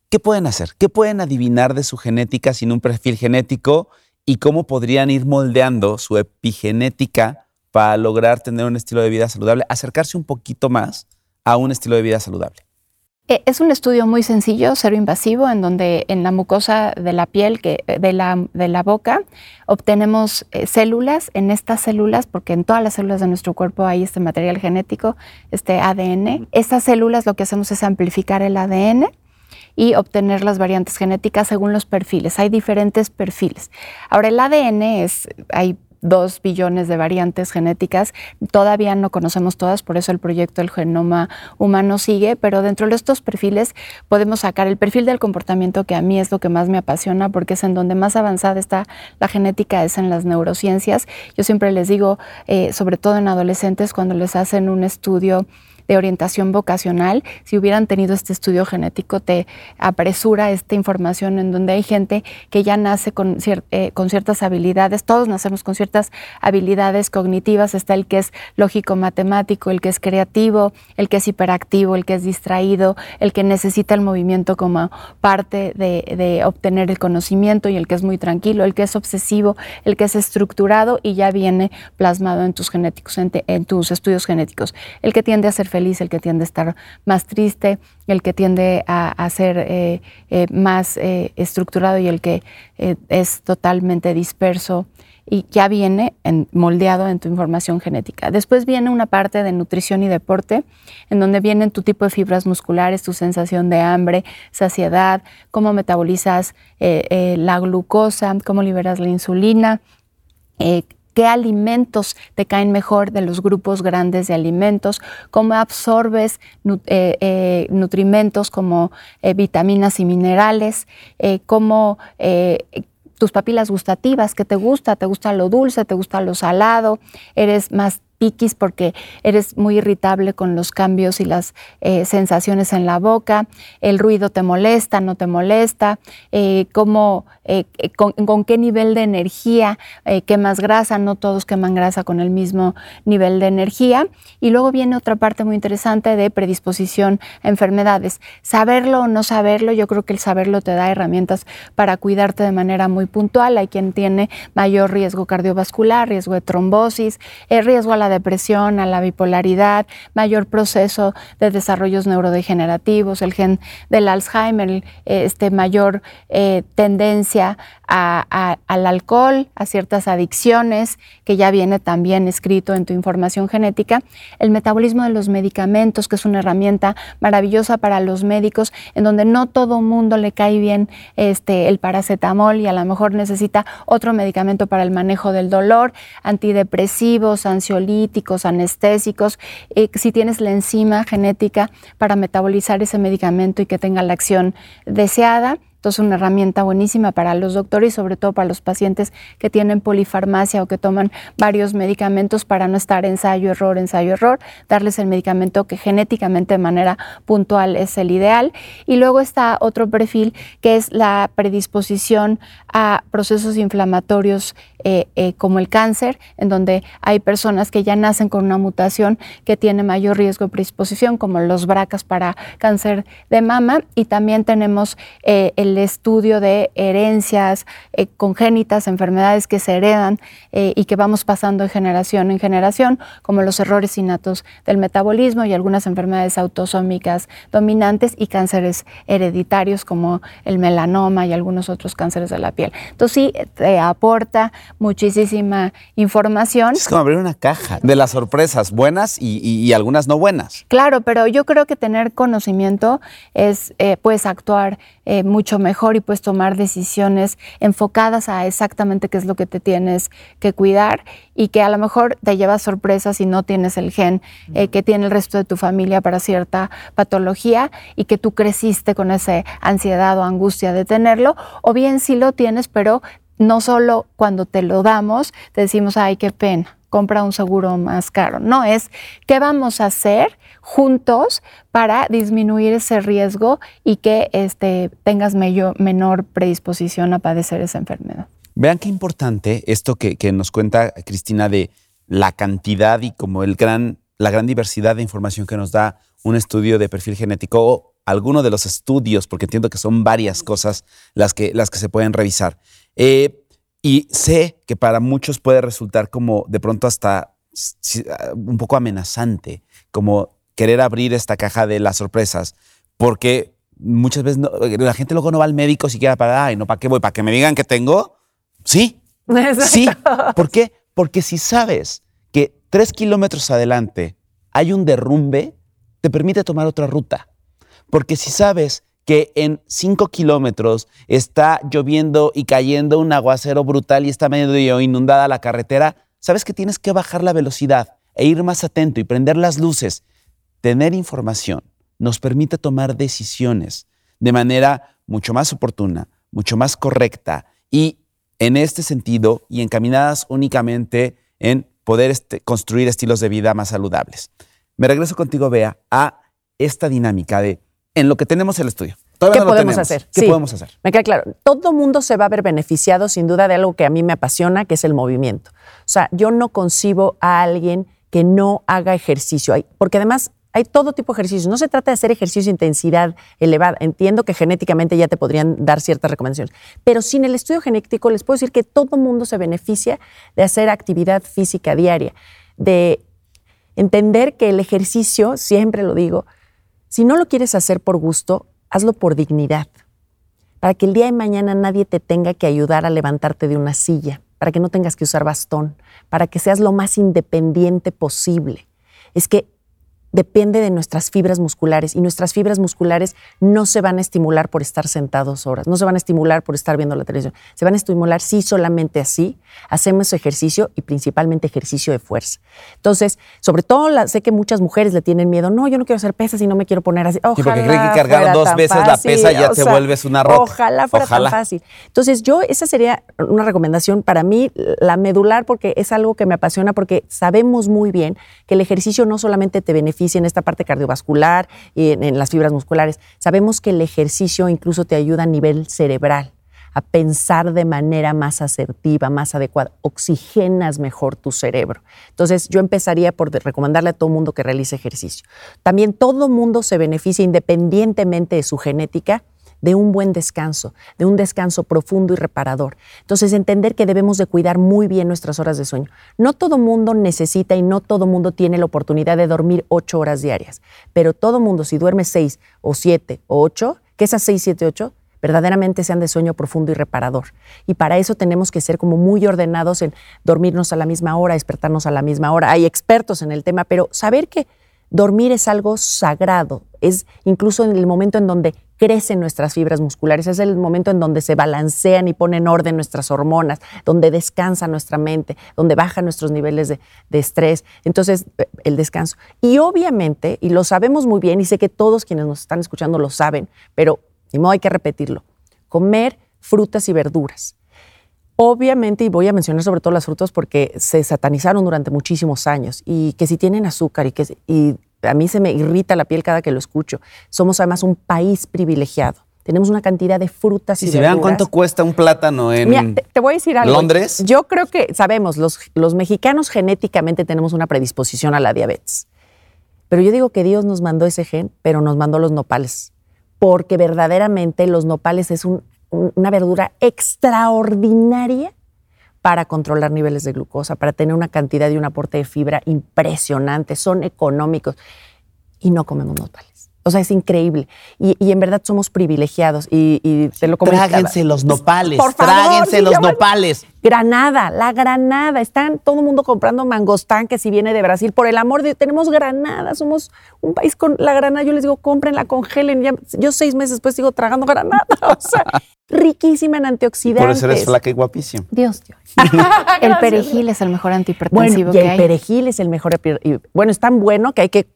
¿Qué pueden hacer? ¿Qué pueden adivinar de su genética sin un perfil genético y cómo podrían ir moldeando su epigenética para lograr tener un estilo de vida saludable, acercarse un poquito más a un estilo de vida saludable? Eh, es un estudio muy sencillo, cero invasivo, en donde en la mucosa de la piel, que, eh, de, la, de la boca, obtenemos eh, células. En estas células, porque en todas las células de nuestro cuerpo hay este material genético, este ADN, estas células lo que hacemos es amplificar el ADN y obtener las variantes genéticas según los perfiles. Hay diferentes perfiles. Ahora, el ADN es, hay dos billones de variantes genéticas. Todavía no conocemos todas, por eso el proyecto del genoma humano sigue, pero dentro de estos perfiles podemos sacar el perfil del comportamiento, que a mí es lo que más me apasiona, porque es en donde más avanzada está la genética, es en las neurociencias. Yo siempre les digo, eh, sobre todo en adolescentes, cuando les hacen un estudio de orientación vocacional, si hubieran tenido este estudio genético, te apresura esta información en donde hay gente que ya nace con, eh, con ciertas habilidades, todos nacemos con ciertas habilidades cognitivas, está el que es lógico-matemático, el que es creativo, el que es hiperactivo, el que es distraído, el que necesita el movimiento como parte de, obtener el conocimiento y el que es muy tranquilo, el que es obsesivo, el que es estructurado y ya viene plasmado en tus genéticos, en, en tus estudios genéticos, el que tiende a ser feliz, el que tiende a estar más triste, el que tiende a, ser eh, eh, más eh, estructurado y el que es totalmente disperso y ya viene moldeado en tu información genética. Después viene una parte de nutrición y deporte, en donde vienen tu tipo de fibras musculares, tu sensación de hambre, saciedad, cómo metabolizas la glucosa, cómo liberas la insulina, qué alimentos te caen mejor de los grupos grandes de alimentos, cómo absorbes eh, eh, nutrimentos como eh, vitaminas y minerales, cómo tus papilas gustativas, qué te gusta, te gusta lo dulce, te gusta lo salado, eres más porque eres muy irritable con los cambios y las eh, sensaciones en la boca, el ruido te molesta, no te molesta, eh, eh, con, qué nivel de energía quemas grasa, no todos queman grasa con el mismo nivel de energía. Y luego viene otra parte muy interesante de predisposición a enfermedades. Saberlo o no saberlo, yo creo que el saberlo te da herramientas para cuidarte de manera muy puntual. Hay quien tiene mayor riesgo cardiovascular, riesgo de trombosis, riesgo a la depresión, a la bipolaridad, mayor proceso de desarrollos neurodegenerativos, el gen del Alzheimer, este, mayor eh, tendencia al alcohol, a ciertas adicciones, que ya viene también escrito en tu información genética, el metabolismo de los medicamentos, que es una herramienta maravillosa para los médicos, en donde no todo mundo le cae bien este, el paracetamol y a lo mejor necesita otro medicamento para el manejo del dolor, antidepresivos, ansiolíticos, anestésicos, eh, si tienes la enzima genética para metabolizar ese medicamento y que tenga la acción deseada entonces, una herramienta buenísima para los doctores y sobre todo para los pacientes que tienen polifarmacia o que toman varios medicamentos para no estar ensayo, error, ensayo, error, darles el medicamento que genéticamente de manera puntual es el ideal. Y luego está otro perfil que es la predisposición a procesos inflamatorios eh, eh, como el cáncer, en donde hay personas que ya nacen con una mutación que tiene mayor riesgo de predisposición, como los bracas para cáncer de mama, y también tenemos eh, el el estudio de herencias eh, congénitas, enfermedades que se heredan eh, y que vamos pasando de generación en generación, como los errores innatos del metabolismo y algunas enfermedades autosómicas dominantes y cánceres hereditarios como el melanoma y algunos otros cánceres de la piel. Entonces sí, te aporta muchísima información. Es como abrir una caja de las sorpresas buenas y, algunas no buenas. Claro, pero yo creo que tener conocimiento es, eh, puedes actuar eh, mucho mejor y puedes tomar decisiones enfocadas a exactamente qué es lo que te tienes que cuidar y que a lo mejor te lleva sorpresas si no tienes el gen eh, que tiene el resto de tu familia para cierta patología y que tú creciste con esa ansiedad o angustia de tenerlo, o bien si lo tienes, pero no solo cuando te lo damos, te decimos, ay, qué pena, compra un seguro más caro. No, es qué vamos a hacer juntos para disminuir ese riesgo y que este, tengas menor predisposición a padecer esa enfermedad. Vean qué importante esto que, nos cuenta Cristina de la cantidad y como el gran, la gran diversidad de información que nos da un estudio de perfil genético o alguno de los estudios, porque entiendo que son varias cosas las que, las que se pueden revisar. Eh, y sé que para muchos puede resultar como de pronto hasta un poco amenazante, como querer abrir esta caja de las sorpresas, porque muchas veces la gente luego no va al médico siquiera para, ay, no, ¿para qué voy? ¿Para que me digan que tengo? Sí, sí. ¿Por qué? Porque si sabes que tres kilómetros adelante hay un derrumbe, te permite tomar otra ruta. Porque si sabes que en cinco kilómetros está lloviendo y cayendo un aguacero brutal y está medio inundada la carretera, sabes que tienes que bajar la velocidad e ir más atento y prender las luces. Tener información nos permite tomar decisiones de manera mucho más oportuna, mucho más correcta y en este sentido y encaminadas únicamente en poder este, construir estilos de vida más saludables. Me regreso contigo, Bea, a esta dinámica de en lo que tenemos el estudio. ¿Qué podemos hacer? ¿Qué podemos hacer? Me queda claro. Todo mundo se va a ver beneficiado, sin duda, de algo que a mí me apasiona, que es el movimiento. O sea, yo no concibo a alguien que no haga ejercicio, porque además hay todo tipo de ejercicios. No se trata de hacer ejercicio de intensidad elevada. Entiendo que genéticamente ya te podrían dar ciertas recomendaciones. Pero sin el estudio genético les puedo decir que todo mundo se beneficia de hacer actividad física diaria, de entender que el ejercicio, siempre lo digo, si no lo quieres hacer por gusto, hazlo por dignidad. Para que el día de mañana nadie te tenga que ayudar a levantarte de una silla, para que no tengas que usar bastón, para que seas lo más independiente posible. Es que depende de nuestras fibras musculares y nuestras fibras musculares no se van a estimular por estar sentados horas, no se van a estimular por estar viendo la televisión, se van a estimular si solamente así hacemos ejercicio y principalmente ejercicio de fuerza. Entonces, sobre todo sé que muchas mujeres le tienen miedo, no, yo no quiero hacer pesas y no me quiero poner así. Ojalá porque creen que cargar dos veces la pesa ya te vuelves una roca. Ojalá fuera tan fácil. Entonces, yo esa sería una recomendación para mí, la medular, porque es algo que me apasiona, porque sabemos muy bien que el ejercicio no solamente te beneficia, en esta parte cardiovascular y en, las fibras musculares. Sabemos que el ejercicio incluso te ayuda a nivel cerebral a pensar de manera más asertiva, más adecuada. Oxigenas mejor tu cerebro. Entonces, yo empezaría por recomendarle a todo mundo que realice ejercicio. También todo mundo se beneficia independientemente de su genética de un buen descanso, de un descanso profundo y reparador. Entonces, entender que debemos de cuidar muy bien nuestras horas de sueño. No todo mundo necesita y no todo mundo tiene la oportunidad de dormir ocho horas diarias, pero todo mundo, si duerme seis o siete o ocho, que esas seis, siete, ocho verdaderamente sean de sueño profundo y reparador. Y para eso tenemos que ser como muy ordenados en dormirnos a la misma hora, despertarnos a la misma hora. Hay expertos en el tema, pero saber que Dormir es algo sagrado, es incluso en el momento en donde crecen nuestras fibras musculares, es el momento en donde se balancean y ponen orden nuestras hormonas, donde descansa nuestra mente, donde bajan nuestros niveles de, estrés. Entonces, eh, el descanso. Y obviamente, y lo sabemos muy bien, y sé que todos quienes nos están escuchando lo saben, pero ni modo hay que repetirlo, comer frutas y verduras. Obviamente, y voy a mencionar sobre todo las frutas porque se satanizaron durante muchísimos años y que si tienen azúcar y que y a mí se me irrita la piel cada que lo escucho. Somos además un país privilegiado. Tenemos una cantidad de frutas y, y si vean cuánto cuesta un plátano en te, voy a decir algo. Londres. Yo creo que sabemos, los, los mexicanos genéticamente tenemos una predisposición a la diabetes. Pero yo digo que Dios nos mandó ese gen, pero nos mandó los nopales porque verdaderamente los nopales es una verdura extraordinaria para controlar niveles de glucosa, para tener una cantidad y un aporte de fibra impresionante, son económicos y no comemos nopales. O sea, es increíble. Y, en verdad somos privilegiados. Y, y te lo Tráguense los nopales. Por favor, tráguense los nopales. Granada, la granada. Están todo el mundo comprando mangostán que si viene de Brasil. Por el amor de tenemos granada. Somos un país con la granada. Yo les digo, cómprenla, congelen. yo seis meses después sigo tragando granada. O sea, riquísima en antioxidantes. por eso eres flaca y guapísima. Dios, Dios. el perejil es el mejor antihipertensivo bueno, y el perejil es el mejor. Bueno, es tan bueno que hay que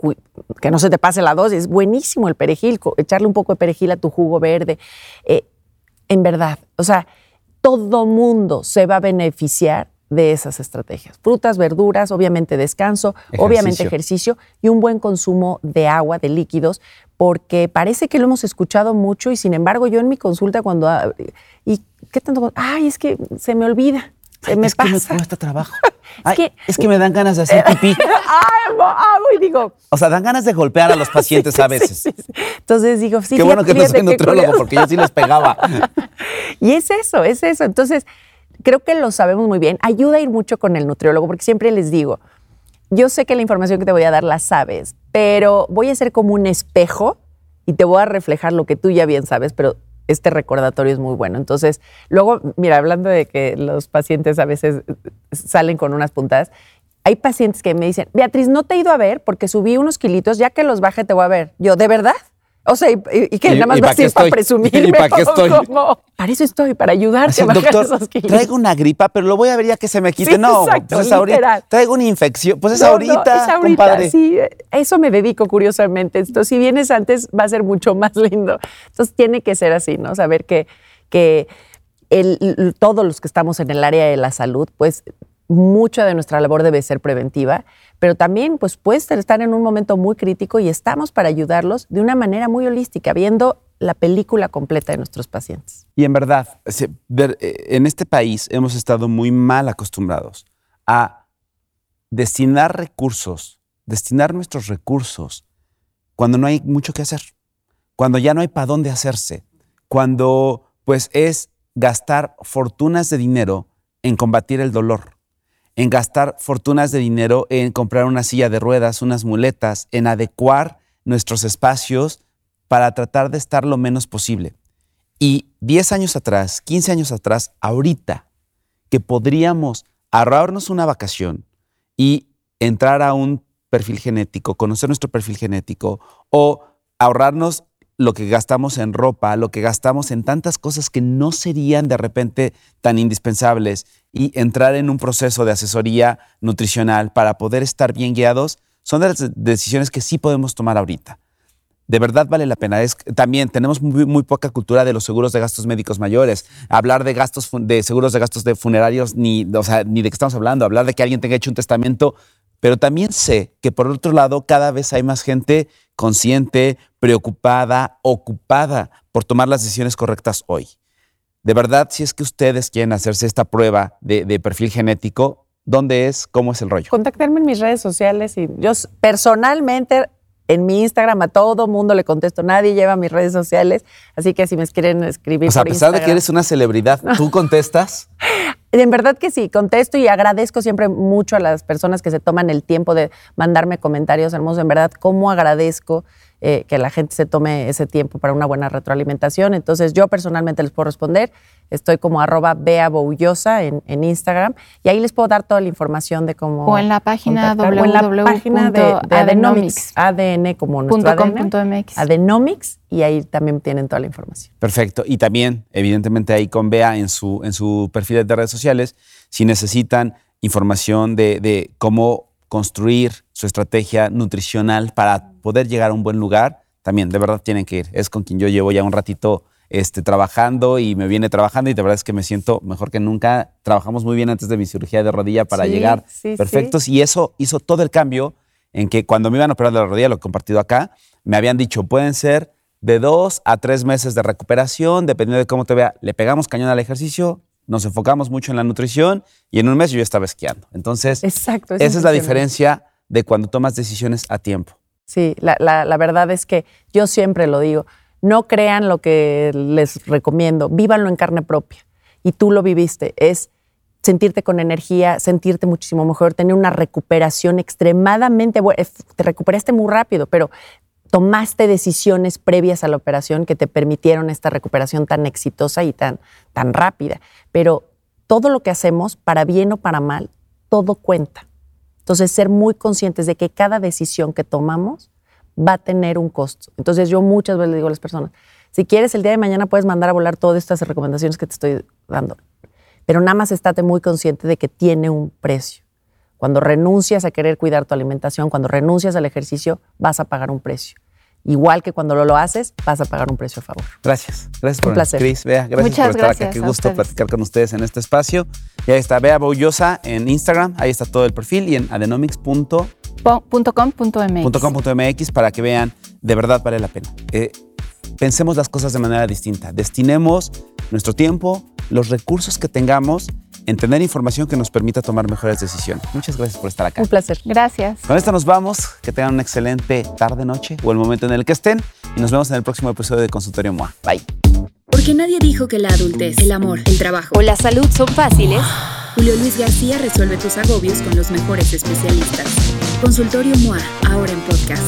que no se te pase la dosis. Es buenísimo el perejil, echarle un poco de perejil a tu jugo verde. Eh, en verdad, o sea, todo mundo se va a beneficiar de esas estrategias. Frutas, verduras, obviamente descanso, obviamente ejercicio y un buen consumo de agua, de líquidos, porque parece que lo hemos escuchado mucho y sin embargo yo en mi consulta cuando... Ah, ¿Y qué tanto? Ay, es que se me olvida me es pasa. que me cuesta trabajo. es, que, es que me dan ganas de hacer pipí. Ay, digo. O sea, dan ganas de golpear a los pacientes a veces. Entonces digo, sí. Qué bueno que no soy nutriólogo porque yo sí les pegaba. y es eso, es eso. Entonces, creo que lo sabemos muy bien. Ayuda a ir mucho con el nutriólogo porque siempre les digo, yo sé que la información que te voy a dar la sabes, pero voy a ser como un espejo y te voy a reflejar lo que tú ya bien sabes, pero este recordatorio es muy bueno. Entonces, luego, mira, hablando de que los pacientes a veces salen con unas puntadas, hay pacientes que me dicen, Beatriz, no te he ido a ver porque subí unos kilitos, ya que los baje te voy a ver. Yo, ¿de verdad? O sea, y, que nada más vas a ir para presumirme. ¿Y para qué estoy? para eso estoy, para ayudarte a bajar doctor, esos kilos. Traigo una gripa, pero lo voy a ver ya que se me quite. no, exacto, pues es ahorita. Traigo una infección. Pues es ahorita, es ahorita compadre. Sí, eso me dedico curiosamente. Entonces, si vienes antes, va a ser mucho más lindo. Entonces, tiene que ser así, ¿no? Saber que, que el, todos los que estamos en el área de la salud, pues mucha de nuestra labor debe ser preventiva, pero también pues puede estar en un momento muy crítico y estamos para ayudarlos de una manera muy holística, viendo la película completa de nuestros pacientes. Y en verdad, eh, en este país hemos estado muy mal acostumbrados a destinar recursos, destinar nuestros recursos cuando no hay mucho que hacer, cuando ya no hay para dónde hacerse, cuando pues es gastar fortunas de dinero en combatir el dolor en gastar fortunas de dinero en comprar una silla de ruedas, unas muletas, en adecuar nuestros espacios para tratar de estar lo menos posible. Y 10 años atrás, 15 años atrás, ahorita, que podríamos ahorrarnos una vacación y entrar a un perfil genético, conocer nuestro perfil genético o ahorrarnos lo que gastamos en ropa, lo que gastamos en tantas cosas que no serían de repente tan indispensables y entrar en un proceso de asesoría nutricional para poder estar bien guiados, son de las decisiones que sí podemos tomar ahorita. De verdad vale la pena. También tenemos muy, poca cultura de los seguros de gastos médicos mayores. Hablar de gastos de seguros de gastos de funerarios, ni, ni de qué estamos hablando. Hablar de que alguien tenga hecho un testamento. Pero también sé que por otro lado cada vez hay más gente consciente, preocupada, ocupada por tomar las decisiones correctas hoy. De verdad, si es que ustedes quieren hacerse esta prueba de, perfil genético, ¿dónde es? ¿Cómo es el rollo? Contactarme en mis redes sociales y yo personalmente en mi Instagram a todo mundo le contesto. Nadie lleva mis redes sociales, así que si me quieren escribir. O sea, a pesar de que eres una celebridad, ¿tú contestas? En verdad que sí, contesto y agradezco siempre mucho a las personas que se toman el tiempo de mandarme comentarios hermosos. En verdad, cómo agradezco eh, que la gente se tome ese tiempo para una buena retroalimentación. Entonces, yo personalmente les puedo responder. Estoy como arroba beaboullosa en, en Instagram y ahí les puedo dar toda la información de cómo. O en la página www.adenomics. ADN como nuestro ADN. Adenomics y ahí también tienen toda la información. Perfecto. Y también, evidentemente, ahí con Bea en su, en su perfil de redes sociales, si necesitan información de, de cómo construir su estrategia nutricional para poder llegar a un buen lugar, también de verdad tienen que ir. Es con quien yo llevo ya un ratito este, trabajando y me viene trabajando y de verdad es que me siento mejor que nunca. Trabajamos muy bien antes de mi cirugía de rodilla para llegar perfectos y eso hizo todo el cambio en que cuando me iban a operar de la rodilla, lo he compartido acá, me habían dicho, pueden ser de dos a tres meses de recuperación, dependiendo de cómo te vea. Le pegamos cañón al ejercicio, nos enfocamos mucho en la nutrición y en un mes yo ya estaba esquiando. Entonces, Exacto, esa es la diferencia de cuando tomas decisiones a tiempo. Sí, la, verdad es que yo siempre lo digo, no crean lo que les recomiendo, vívanlo en carne propia. Y tú lo viviste, es sentirte con energía, sentirte muchísimo mejor, tener una recuperación extremadamente buena. Te recuperaste muy rápido, pero tomaste decisiones previas a la operación que te permitieron esta recuperación tan exitosa y tan, tan rápida. Pero todo lo que hacemos, para bien o para mal, todo cuenta. Entonces, ser muy conscientes de que cada decisión que tomamos va a tener un costo. Entonces, yo muchas veces le digo a las personas, si quieres, el día de mañana puedes mandar a volar todas estas recomendaciones que te estoy dando, pero nada más estate muy consciente de que tiene un precio. Cuando renuncias a querer cuidar tu alimentación, cuando renuncias al ejercicio, vas a pagar un precio. Igual que cuando lo, lo haces, vas a pagar un precio a favor. Gracias. Gracias por Un placer. Cris, Bea, gracias Muchas por estar acá. gracias Qué a gusto ustedes. platicar con ustedes en este espacio. Y ahí está Bea Boullosa en Instagram. Ahí está todo el perfil y en adenomics.com.mx Po- punto com, punto MX. para que vean, de verdad vale la pena. Eh, pensemos las cosas de manera distinta. Destinemos nuestro tiempo, los recursos que tengamos en tener información que nos permita tomar mejores decisiones. Muchas gracias por estar acá. Un placer. Gracias. Con esto nos vamos. Que tengan una excelente tarde, noche o el momento en el que estén. Y nos vemos en el próximo episodio de Consultorio MOA. Bye. Porque nadie dijo que la adultez, el amor, el trabajo o la salud son fáciles, Julio Luis García resuelve tus agobios con los mejores especialistas. Consultorio MOA, ahora en podcast.